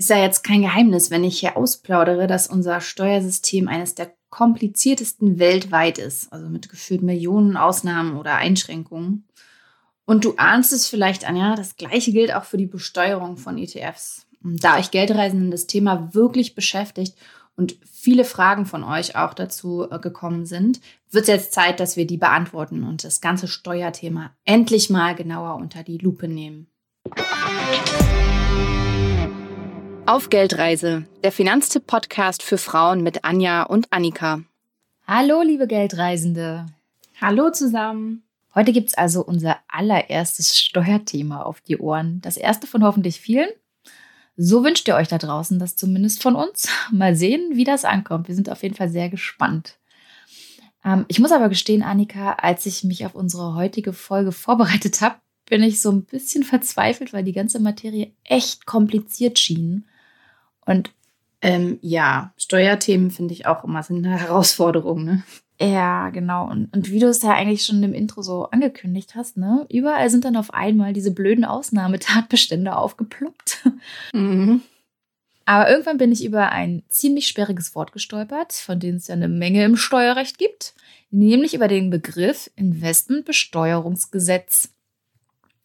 Ist ja jetzt kein Geheimnis, wenn ich hier ausplaudere, dass unser Steuersystem eines der kompliziertesten weltweit ist, also mit gefühlt Millionen Ausnahmen oder Einschränkungen. Und du ahnst es vielleicht, Anja, das gleiche gilt auch für die Besteuerung von ETFs. Da euch Geldreisenden das Thema wirklich beschäftigt und viele Fragen von euch auch dazu äh, gekommen sind, wird es jetzt Zeit, dass wir die beantworten und das ganze Steuerthema endlich mal genauer unter die Lupe nehmen. Auf Geldreise, der Finanztipp-Podcast für Frauen mit Anja und Annika. Hallo, liebe Geldreisende. Hallo zusammen. Heute gibt es also unser allererstes Steuerthema auf die Ohren. Das erste von hoffentlich vielen. So wünscht ihr euch da draußen das zumindest von uns. Mal sehen, wie das ankommt. Wir sind auf jeden Fall sehr gespannt. Ähm, ich muss aber gestehen, Annika, als ich mich auf unsere heutige Folge vorbereitet habe, bin ich so ein bisschen verzweifelt, weil die ganze Materie echt kompliziert schien. Und ähm, ja, Steuerthemen finde ich auch immer sind eine Herausforderung. Ne? Ja, genau. Und, und wie du es ja eigentlich schon im Intro so angekündigt hast, ne? Überall sind dann auf einmal diese blöden Ausnahmetatbestände aufgeploppt. Mhm. Aber irgendwann bin ich über ein ziemlich sperriges Wort gestolpert, von dem es ja eine Menge im Steuerrecht gibt, nämlich über den Begriff Investmentbesteuerungsgesetz.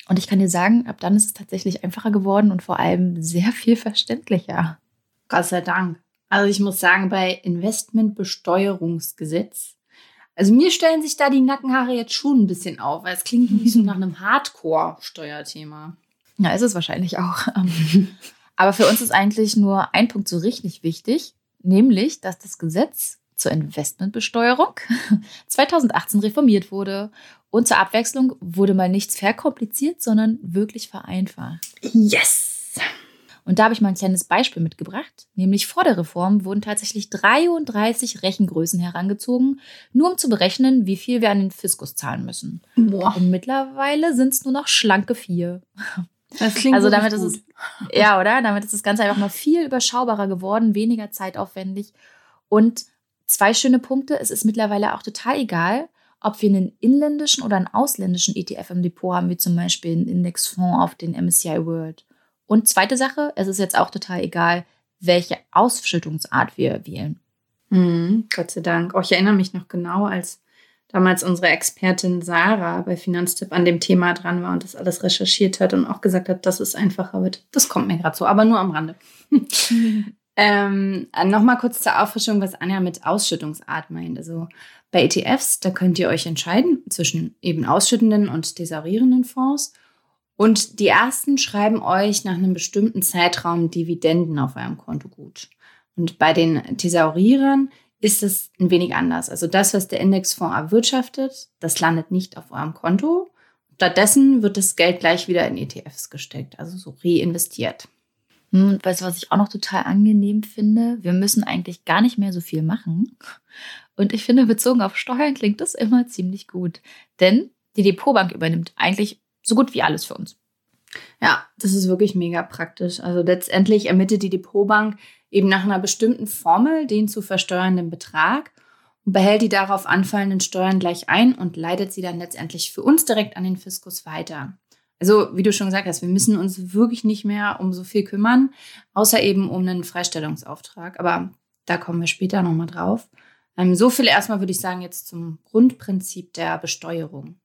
Und ich kann dir sagen, ab dann ist es tatsächlich einfacher geworden und vor allem sehr viel verständlicher. Gott sei Dank. Also ich muss sagen, bei Investmentbesteuerungsgesetz also mir stellen sich da die Nackenhaare jetzt schon ein bisschen auf, weil es klingt wie so nach einem Hardcore-Steuerthema. Ja, ist es wahrscheinlich auch. Aber für uns ist eigentlich nur ein Punkt so richtig wichtig, nämlich, dass das Gesetz zur Investmentbesteuerung 2018 reformiert wurde. Und zur Abwechslung wurde mal nichts verkompliziert, sondern wirklich vereinfacht. Yes! Und da habe ich mal ein kleines Beispiel mitgebracht. Nämlich vor der Reform wurden tatsächlich 33 Rechengrößen herangezogen, nur um zu berechnen, wie viel wir an den Fiskus zahlen müssen. Boah. Und mittlerweile sind es nur noch schlanke vier. Das klingt also damit ist es ja, oder? Damit ist das Ganze einfach mal viel überschaubarer geworden, weniger zeitaufwendig und zwei schöne Punkte, es ist mittlerweile auch total egal, ob wir einen inländischen oder einen ausländischen ETF im Depot haben, wie zum Beispiel einen Indexfonds auf den MSCI World. Und zweite Sache, es ist jetzt auch total egal, welche Ausschüttungsart wir wählen. Mhm, Gott sei Dank. Oh, ich erinnere mich noch genau, als damals unsere Expertin Sarah bei Finanztipp an dem Thema dran war und das alles recherchiert hat und auch gesagt hat, dass es einfacher wird. Das kommt mir gerade so, aber nur am Rande. ähm, Nochmal kurz zur Auffrischung, was Anja mit Ausschüttungsart meint. Also bei ETFs, da könnt ihr euch entscheiden zwischen eben ausschüttenden und thesaurierenden Fonds. Und die ersten schreiben euch nach einem bestimmten Zeitraum Dividenden auf eurem Konto gut. Und bei den Thesaurierern ist es ein wenig anders. Also das, was der Indexfonds erwirtschaftet, das landet nicht auf eurem Konto. Stattdessen wird das Geld gleich wieder in ETFs gesteckt, also so reinvestiert. Hm, und weißt du, was ich auch noch total angenehm finde? Wir müssen eigentlich gar nicht mehr so viel machen. Und ich finde, bezogen auf Steuern klingt das immer ziemlich gut. Denn die Depotbank übernimmt eigentlich so gut wie alles für uns. Ja, das ist wirklich mega praktisch. Also letztendlich ermittelt die Depotbank eben nach einer bestimmten Formel den zu versteuernden Betrag und behält die darauf anfallenden Steuern gleich ein und leitet sie dann letztendlich für uns direkt an den Fiskus weiter. Also, wie du schon gesagt hast, wir müssen uns wirklich nicht mehr um so viel kümmern, außer eben um einen Freistellungsauftrag. Aber da kommen wir später nochmal drauf. Ähm, so viel erstmal würde ich sagen jetzt zum Grundprinzip der Besteuerung.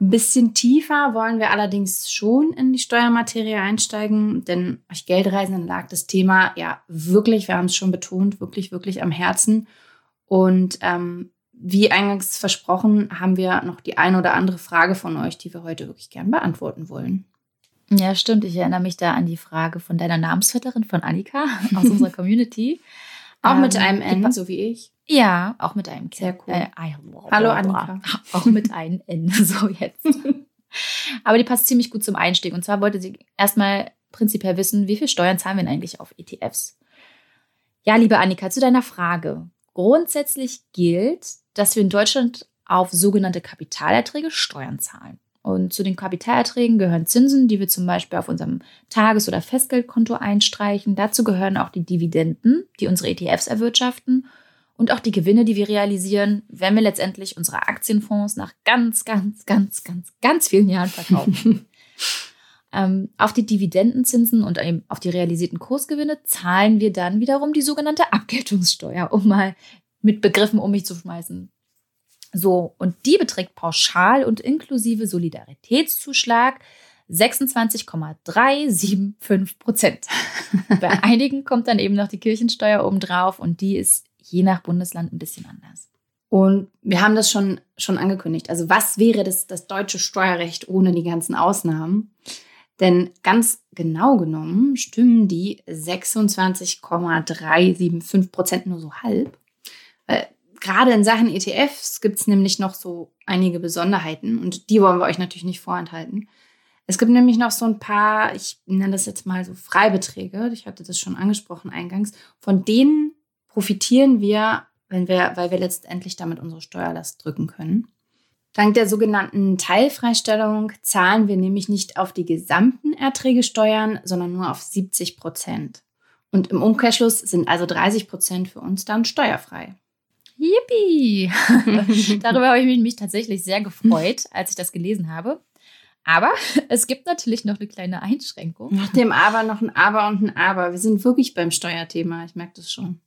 Ein bisschen tiefer wollen wir allerdings schon in die Steuermaterie einsteigen, denn euch Geldreisenden lag das Thema ja wirklich, wir haben es schon betont, wirklich, wirklich am Herzen. Und ähm, wie eingangs versprochen, haben wir noch die eine oder andere Frage von euch, die wir heute wirklich gern beantworten wollen. Ja, stimmt. Ich erinnere mich da an die Frage von deiner Namensvetterin von Annika aus unserer Community. Auch ähm, mit einem N, so wie ich. Ja, auch mit einem. Sehr cool. Äh, Hallo Annika. Auch mit einem N, so jetzt. Aber die passt ziemlich gut zum Einstieg. Und zwar wollte sie erstmal prinzipiell wissen, wie viel Steuern zahlen wir denn eigentlich auf ETFs? Ja, liebe Annika, zu deiner Frage. Grundsätzlich gilt, dass wir in Deutschland auf sogenannte Kapitalerträge Steuern zahlen. Und zu den Kapitalerträgen gehören Zinsen, die wir zum Beispiel auf unserem Tages- oder Festgeldkonto einstreichen. Dazu gehören auch die Dividenden, die unsere ETFs erwirtschaften und auch die Gewinne, die wir realisieren, wenn wir letztendlich unsere Aktienfonds nach ganz, ganz, ganz, ganz, ganz vielen Jahren verkaufen. Ähm, auf die Dividendenzinsen und eben auf die realisierten Kursgewinne zahlen wir dann wiederum die sogenannte Abgeltungssteuer, um mal mit Begriffen um mich zu schmeißen. So, und die beträgt pauschal und inklusive Solidaritätszuschlag 26,375 Prozent. Bei einigen kommt dann eben noch die Kirchensteuer obendrauf und die ist je nach Bundesland ein bisschen anders. Und wir haben das schon, schon angekündigt. Also was wäre das, das deutsche Steuerrecht ohne die ganzen Ausnahmen? Denn ganz genau genommen stimmen die 26,375 Prozent nur so halb. Weil gerade in Sachen ETFs gibt es nämlich noch so einige Besonderheiten und die wollen wir euch natürlich nicht vorenthalten. Es gibt nämlich noch so ein paar, ich nenne das jetzt mal so Freibeträge, ich hatte das schon angesprochen eingangs, von denen profitieren wir, wenn wir, weil wir letztendlich damit unsere Steuerlast drücken können. Dank der sogenannten Teilfreistellung zahlen wir nämlich nicht auf die gesamten Erträge Steuern, sondern nur auf 70 Prozent. Und im Umkehrschluss sind also 30 Prozent für uns dann steuerfrei. Yippie! Darüber habe ich mich tatsächlich sehr gefreut, als ich das gelesen habe. Aber es gibt natürlich noch eine kleine Einschränkung. Nach dem Aber noch ein Aber und ein Aber. Wir sind wirklich beim Steuerthema, ich merke das schon.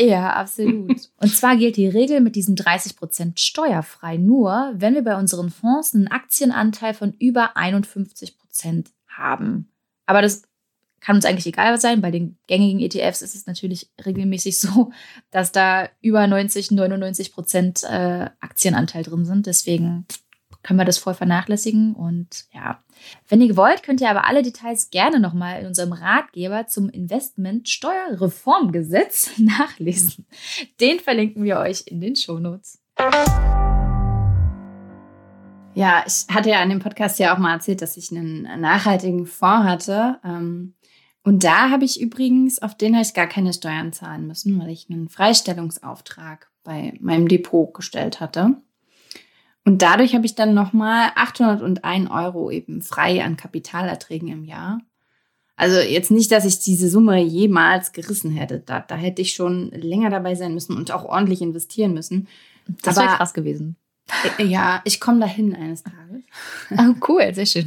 Ja, absolut. Und zwar gilt die Regel mit diesen 30 Prozent steuerfrei nur, wenn wir bei unseren Fonds einen Aktienanteil von über 51 Prozent haben. Aber das kann uns eigentlich egal sein. Bei den gängigen ETFs ist es natürlich regelmäßig so, dass da über 90, 99 Prozent äh, Aktienanteil drin sind. Deswegen können wir das voll vernachlässigen. Und ja, wenn ihr wollt, könnt ihr aber alle Details gerne nochmal in unserem Ratgeber zum Investment Steuerreformgesetz nachlesen. Den verlinken wir euch in den Shownotes. Ja, ich hatte ja in dem Podcast ja auch mal erzählt, dass ich einen nachhaltigen Fonds hatte. Ähm, und da habe ich übrigens, auf den habe ich gar keine Steuern zahlen müssen, weil ich einen Freistellungsauftrag bei meinem Depot gestellt hatte. Und dadurch habe ich dann nochmal 801 Euro eben frei an Kapitalerträgen im Jahr. Also jetzt nicht, dass ich diese Summe jemals gerissen hätte. Da, da hätte ich schon länger dabei sein müssen und auch ordentlich investieren müssen. Das wäre krass gewesen. Äh, ja, ich komme dahin eines Tages. Oh, cool, sehr schön.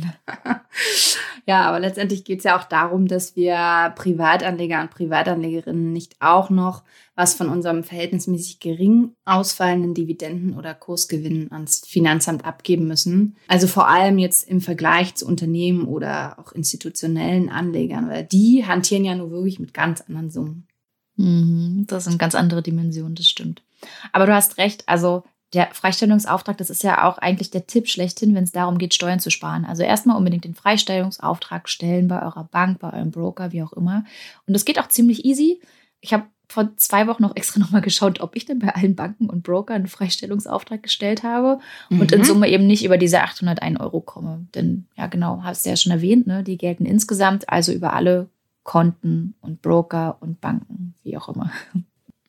ja, aber letztendlich geht es ja auch darum, dass wir Privatanleger und Privatanlegerinnen nicht auch noch was von unserem verhältnismäßig gering ausfallenden Dividenden oder Kursgewinnen ans Finanzamt abgeben müssen. Also vor allem jetzt im Vergleich zu Unternehmen oder auch institutionellen Anlegern, weil die hantieren ja nur wirklich mit ganz anderen Summen. Mhm, das sind ganz andere Dimensionen, das stimmt. Aber du hast recht, also der Freistellungsauftrag, das ist ja auch eigentlich der Tipp schlechthin, wenn es darum geht, Steuern zu sparen. Also erstmal unbedingt den Freistellungsauftrag stellen bei eurer Bank, bei eurem Broker, wie auch immer. Und das geht auch ziemlich easy. Ich habe vor zwei Wochen noch extra nochmal geschaut, ob ich denn bei allen Banken und Brokern einen Freistellungsauftrag gestellt habe mhm. und in mhm. Summe eben nicht über diese 801 Euro komme. Denn, ja genau, hast du ja schon erwähnt, ne, die gelten insgesamt, also über alle Konten und Broker und Banken, wie auch immer.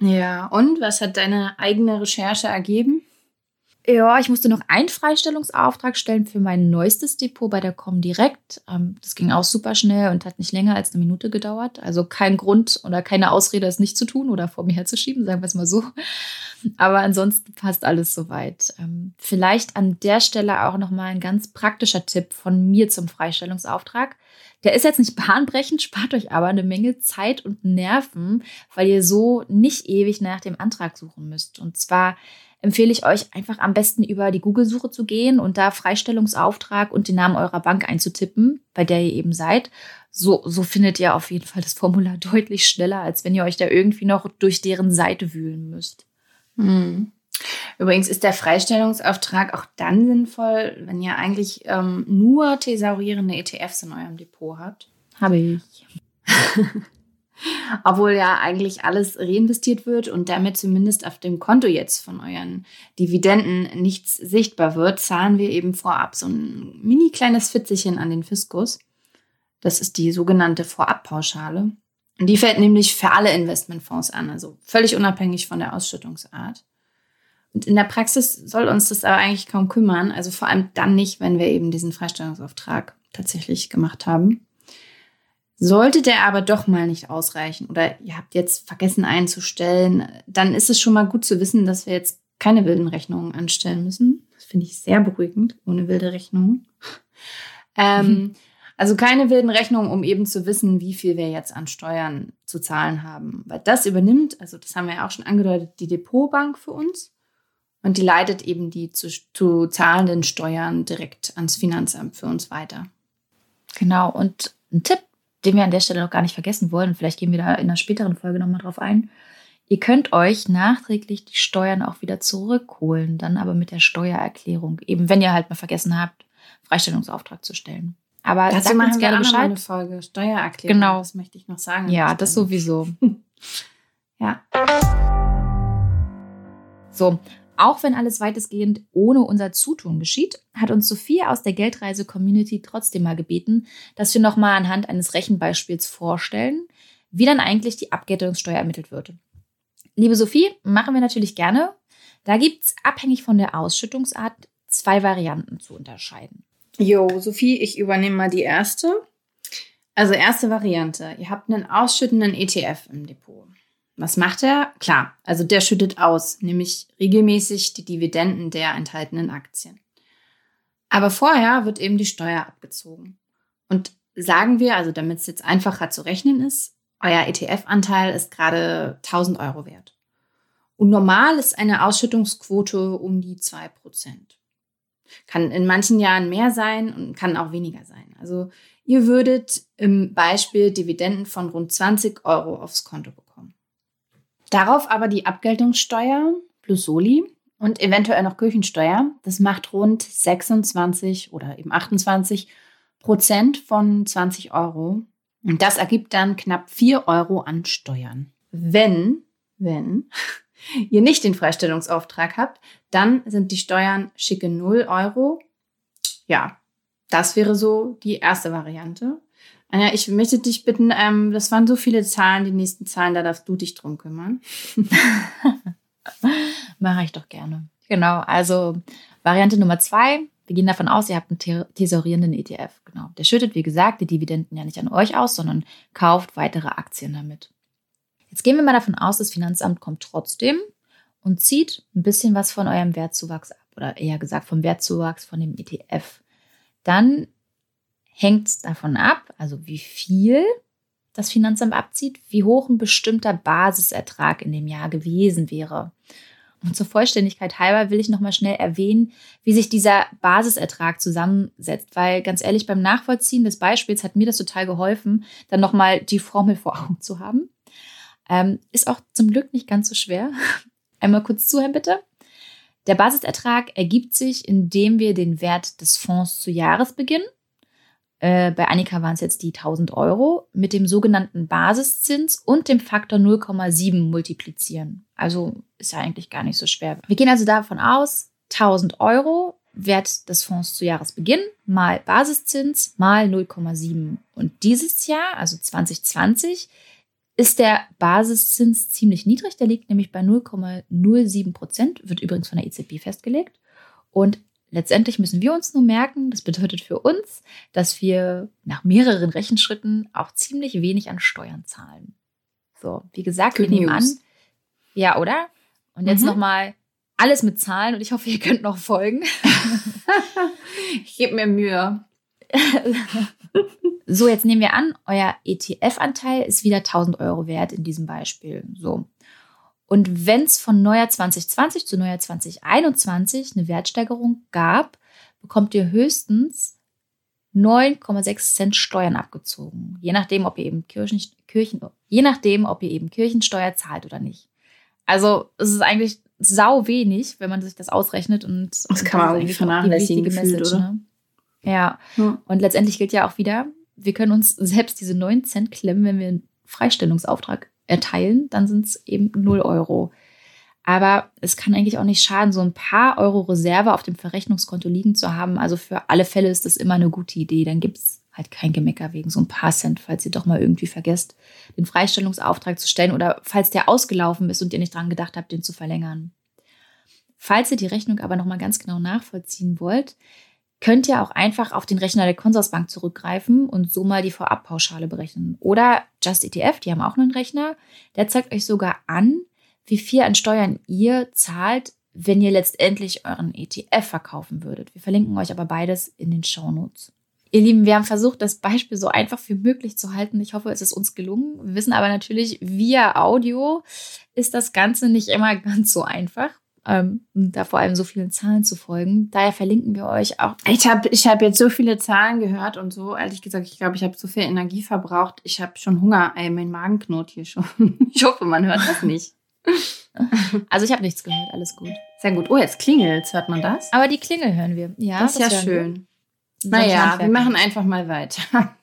Ja, und was hat deine eigene Recherche ergeben? Ja, ich musste noch einen Freistellungsauftrag stellen für mein neuestes Depot bei der Comdirect. Ähm, das ging auch super schnell und hat nicht länger als eine Minute gedauert. Also kein Grund oder keine Ausrede, es nicht zu tun oder vor mir herzuschieben, sagen wir es mal so. Aber ansonsten passt alles soweit. Ähm, vielleicht an der Stelle auch nochmal ein ganz praktischer Tipp von mir zum Freistellungsauftrag. Der ist jetzt nicht bahnbrechend, spart euch aber eine Menge Zeit und Nerven, weil ihr so nicht ewig nach dem Antrag suchen müsst. Und zwar empfehle ich euch einfach am besten über die Google-Suche zu gehen und da Freistellungsauftrag und den Namen eurer Bank einzutippen, bei der ihr eben seid. So, so findet ihr auf jeden Fall das Formular deutlich schneller, als wenn ihr euch da irgendwie noch durch deren Seite wühlen müsst. Hm. Übrigens ist der Freistellungsauftrag auch dann sinnvoll, wenn ihr eigentlich ähm, nur thesaurierende ETFs in eurem Depot habt. Habe ich. Obwohl ja eigentlich alles reinvestiert wird und damit zumindest auf dem Konto jetzt von euren Dividenden nichts sichtbar wird, zahlen wir eben vorab so ein mini kleines Fitzelchen an den Fiskus. Das ist die sogenannte Vorabpauschale. Und die fällt nämlich für alle Investmentfonds an, also völlig unabhängig von der Ausschüttungsart. Und in der Praxis soll uns das aber eigentlich kaum kümmern, also vor allem dann nicht, wenn wir eben diesen Freistellungsauftrag tatsächlich gemacht haben. Sollte der aber doch mal nicht ausreichen oder ihr habt jetzt vergessen einzustellen, dann ist es schon mal gut zu wissen, dass wir jetzt keine wilden Rechnungen anstellen müssen. Das finde ich sehr beruhigend, ohne wilde Rechnungen. Ähm, mhm. Also keine wilden Rechnungen, um eben zu wissen, wie viel wir jetzt an Steuern zu zahlen haben. Weil das übernimmt, also das haben wir ja auch schon angedeutet, die Depotbank für uns. Und die leitet eben die zu, zu zahlenden Steuern direkt ans Finanzamt für uns weiter. Genau. Und ein Tipp, den wir an der Stelle noch gar nicht vergessen wollen, vielleicht gehen wir da in einer späteren Folge nochmal drauf ein. Ihr könnt euch nachträglich die Steuern auch wieder zurückholen, dann aber mit der Steuererklärung. Eben wenn ihr halt mal vergessen habt, Freistellungsauftrag zu stellen. Aber Dazu sagt machen uns gerne Bescheid. eine Folge Steuererklärung. Genau. Das möchte ich noch sagen. Ja, das sowieso. Ja. So, auch wenn alles weitestgehend ohne unser Zutun geschieht, hat uns Sophie aus der Geldreise-Community trotzdem mal gebeten, dass wir nochmal anhand eines Rechenbeispiels vorstellen, wie dann eigentlich die Abgeltungssteuer ermittelt wird. Liebe Sophie, machen wir natürlich gerne. Da gibt es abhängig von der Ausschüttungsart zwei Varianten zu unterscheiden. Jo, Sophie, ich übernehme mal die erste. Also erste Variante. Ihr habt einen ausschüttenden ETF im Depot. Was macht er? Klar, also der schüttet aus, nämlich regelmäßig die Dividenden der enthaltenen Aktien. Aber vorher wird eben die Steuer abgezogen. Und sagen wir, also damit es jetzt einfacher zu rechnen ist, euer ETF-Anteil ist gerade 1000 Euro wert. Und normal ist eine Ausschüttungsquote um die 2%. Kann in manchen Jahren mehr sein und kann auch weniger sein. Also ihr würdet im Beispiel Dividenden von rund 20 Euro aufs Konto bekommen. Darauf aber die Abgeltungssteuer plus Soli und eventuell noch Kirchensteuer. Das macht rund 26 oder eben 28 Prozent von 20 Euro. Und das ergibt dann knapp 4 Euro an Steuern. Wenn, wenn ihr nicht den Freistellungsauftrag habt, dann sind die Steuern schicke 0 Euro. Ja, das wäre so die erste Variante. Anja, ich möchte dich bitten, ähm, das waren so viele Zahlen, die nächsten Zahlen, da darfst du dich drum kümmern. Mache ich doch gerne. Genau, also Variante Nummer zwei. Wir gehen davon aus, ihr habt einen te- tesorierenden ETF. Genau. Der schüttet, wie gesagt, die Dividenden ja nicht an euch aus, sondern kauft weitere Aktien damit. Jetzt gehen wir mal davon aus, das Finanzamt kommt trotzdem und zieht ein bisschen was von eurem Wertzuwachs ab. Oder eher gesagt vom Wertzuwachs von dem ETF. Dann hängt es davon ab, also wie viel das Finanzamt abzieht, wie hoch ein bestimmter Basisertrag in dem Jahr gewesen wäre. Und zur Vollständigkeit halber will ich nochmal schnell erwähnen, wie sich dieser Basisertrag zusammensetzt, weil ganz ehrlich, beim Nachvollziehen des Beispiels hat mir das total geholfen, dann nochmal die Formel vor Augen zu haben. Ähm, ist auch zum Glück nicht ganz so schwer. Einmal kurz zuhören, bitte. Der Basisertrag ergibt sich, indem wir den Wert des Fonds zu Jahresbeginn äh, bei Annika waren es jetzt die 1000 Euro, mit dem sogenannten Basiszins und dem Faktor 0,7 multiplizieren. Also ist ja eigentlich gar nicht so schwer. Wir gehen also davon aus, 1000 Euro Wert des Fonds zu Jahresbeginn mal Basiszins mal 0,7. Und dieses Jahr, also 2020, ist der Basiszins ziemlich niedrig. Der liegt nämlich bei 0,07 Prozent, wird übrigens von der EZB festgelegt. Und Letztendlich müssen wir uns nur merken, das bedeutet für uns, dass wir nach mehreren Rechenschritten auch ziemlich wenig an Steuern zahlen. So, wie gesagt, Good wir nehmen news. an, ja, oder? Und jetzt Mhm. nochmal alles mit Zahlen und ich hoffe, ihr könnt noch folgen. Ich gebe mir Mühe. So, jetzt nehmen wir an, euer ETF-Anteil ist wieder 1000 Euro wert in diesem Beispiel. So. Und wenn es von Neujahr 2020 zu Neujahr 2021 eine Wertsteigerung gab, bekommt ihr höchstens 9,6 Cent Steuern abgezogen. Je nachdem, ob ihr eben Kirchen, Kirchen, je nachdem, ob ihr eben Kirchensteuer zahlt oder nicht. Also es ist eigentlich sau wenig, wenn man sich das ausrechnet und Das kann man eigentlich vernachlässigen die wichtige gefühlt, oder? Ne? Ja, Ja. und letztendlich gilt ja auch wieder, wir können uns selbst diese 9 Cent klemmen, wenn wir einen Freistellungsauftrag erteilen, dann sind es eben 0 Euro. Aber es kann eigentlich auch nicht schaden, so ein paar Euro Reserve auf dem Verrechnungskonto liegen zu haben. Also für alle Fälle ist das immer eine gute Idee. Dann gibt es halt kein Gemecker wegen so ein paar Cent, falls ihr doch mal irgendwie vergesst, den Freistellungsauftrag zu stellen oder falls der ausgelaufen ist und ihr nicht dran gedacht habt, den zu verlängern. Falls ihr die Rechnung aber nochmal ganz genau nachvollziehen wollt, könnt ihr auch einfach auf den Rechner der Consorsbank zurückgreifen und so mal die Vorabpauschale berechnen. Oder Just ETF, die haben auch einen Rechner, der zeigt euch sogar an, wie viel an Steuern ihr zahlt, wenn ihr letztendlich euren ETF verkaufen würdet. Wir verlinken euch aber beides in den Shownotes. Ihr Lieben, wir haben versucht, das Beispiel so einfach wie möglich zu halten. Ich hoffe, es ist uns gelungen. Wir wissen aber natürlich, via Audio ist das Ganze nicht immer ganz so einfach. Ähm, da vor allem so vielen Zahlen zu folgen. Daher verlinken wir euch auch. Ich habe ich hab jetzt so viele Zahlen gehört und so, ehrlich gesagt, ich glaube, ich habe so viel Energie verbraucht. Ich habe schon Hunger. Ey, mein Magen knurrt hier schon. Ich hoffe, man hört das nicht. Also ich habe nichts gehört, alles gut. Sehr gut. Oh, jetzt klingelt hört man das? Aber die Klingel hören wir. Ja, das ist ja schön. Naja, wir machen einfach mal weiter.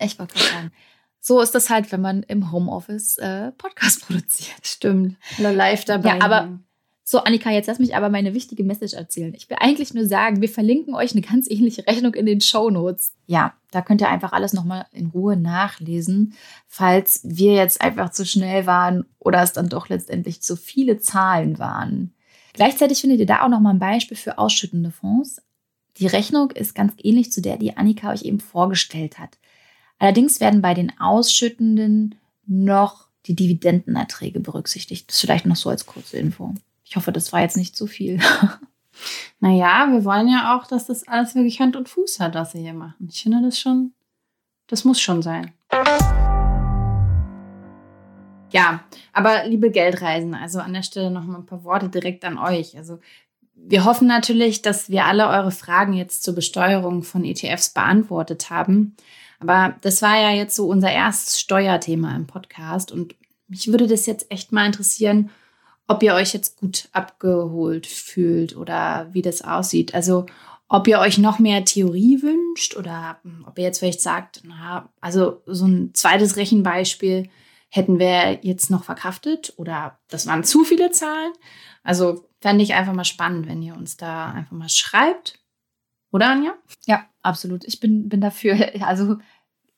Ich wollte gerade sagen. So ist das halt, wenn man im Homeoffice äh, Podcast produziert. Stimmt. Live dabei. Ja, aber so, Annika, jetzt lass mich aber meine wichtige Message erzählen. Ich will eigentlich nur sagen, wir verlinken euch eine ganz ähnliche Rechnung in den Show Notes. Ja, da könnt ihr einfach alles nochmal in Ruhe nachlesen, falls wir jetzt einfach zu schnell waren oder es dann doch letztendlich zu viele Zahlen waren. Gleichzeitig findet ihr da auch nochmal ein Beispiel für ausschüttende Fonds. Die Rechnung ist ganz ähnlich zu der, die Annika euch eben vorgestellt hat. Allerdings werden bei den Ausschüttenden noch die Dividendenerträge berücksichtigt. Das ist vielleicht noch so als kurze Info. Ich hoffe, das war jetzt nicht zu viel. naja, wir wollen ja auch, dass das alles wirklich Hand und Fuß hat, was wir hier machen. Ich finde das schon, das muss schon sein. Ja, aber liebe Geldreisen, also an der Stelle noch mal ein paar Worte direkt an euch. Also wir hoffen natürlich, dass wir alle eure Fragen jetzt zur Besteuerung von ETFs beantwortet haben. Aber das war ja jetzt so unser erstes Steuerthema im Podcast und mich würde das jetzt echt mal interessieren, ob ihr euch jetzt gut abgeholt fühlt oder wie das aussieht. Also ob ihr euch noch mehr Theorie wünscht oder hm, ob ihr jetzt vielleicht sagt, na, also so ein zweites Rechenbeispiel hätten wir jetzt noch verkraftet oder das waren zu viele Zahlen. Also fände ich einfach mal spannend, wenn ihr uns da einfach mal schreibt. Oder Anja? Ja, absolut. Ich bin, bin dafür. Also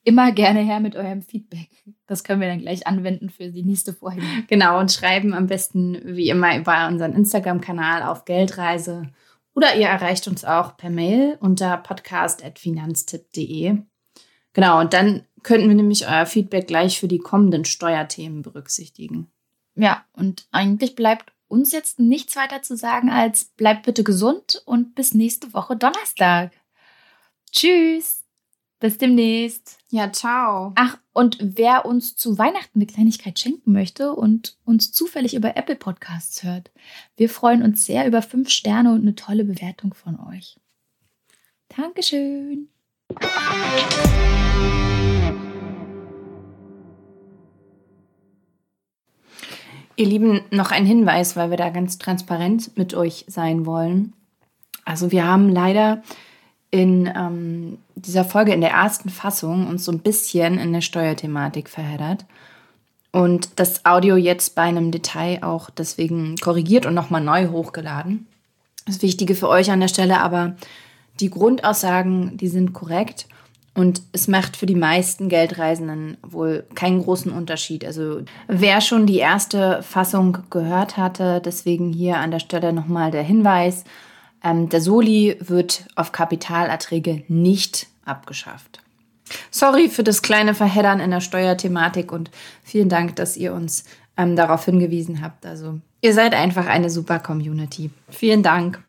immer gerne her mit eurem Feedback. Das können wir dann gleich anwenden für die nächste Folge. Genau, und schreiben am besten wie immer über unseren Instagram-Kanal auf Geldreise. Oder ihr erreicht uns auch per Mail unter podcast.finanztipp.de. Genau, und dann könnten wir nämlich euer Feedback gleich für die kommenden Steuerthemen berücksichtigen. Ja, und eigentlich bleibt uns jetzt nichts weiter zu sagen als bleibt bitte gesund und bis nächste Woche Donnerstag. Tschüss! Bis demnächst. Ja, ciao. Ach, und wer uns zu Weihnachten eine Kleinigkeit schenken möchte und uns zufällig über Apple Podcasts hört, wir freuen uns sehr über fünf Sterne und eine tolle Bewertung von euch. Dankeschön. Ihr Lieben, noch ein Hinweis, weil wir da ganz transparent mit euch sein wollen. Also wir haben leider in ähm, dieser Folge, in der ersten Fassung, uns so ein bisschen in der Steuerthematik verheddert. Und das Audio jetzt bei einem Detail auch deswegen korrigiert und nochmal neu hochgeladen. Das Wichtige für euch an der Stelle aber, die Grundaussagen, die sind korrekt. Und es macht für die meisten Geldreisenden wohl keinen großen Unterschied. Also wer schon die erste Fassung gehört hatte, deswegen hier an der Stelle nochmal der Hinweis. Ähm, der Soli wird auf Kapitalerträge nicht abgeschafft. Sorry für das kleine Verheddern in der Steuerthematik und vielen Dank, dass ihr uns ähm, darauf hingewiesen habt. Also ihr seid einfach eine super Community. Vielen Dank.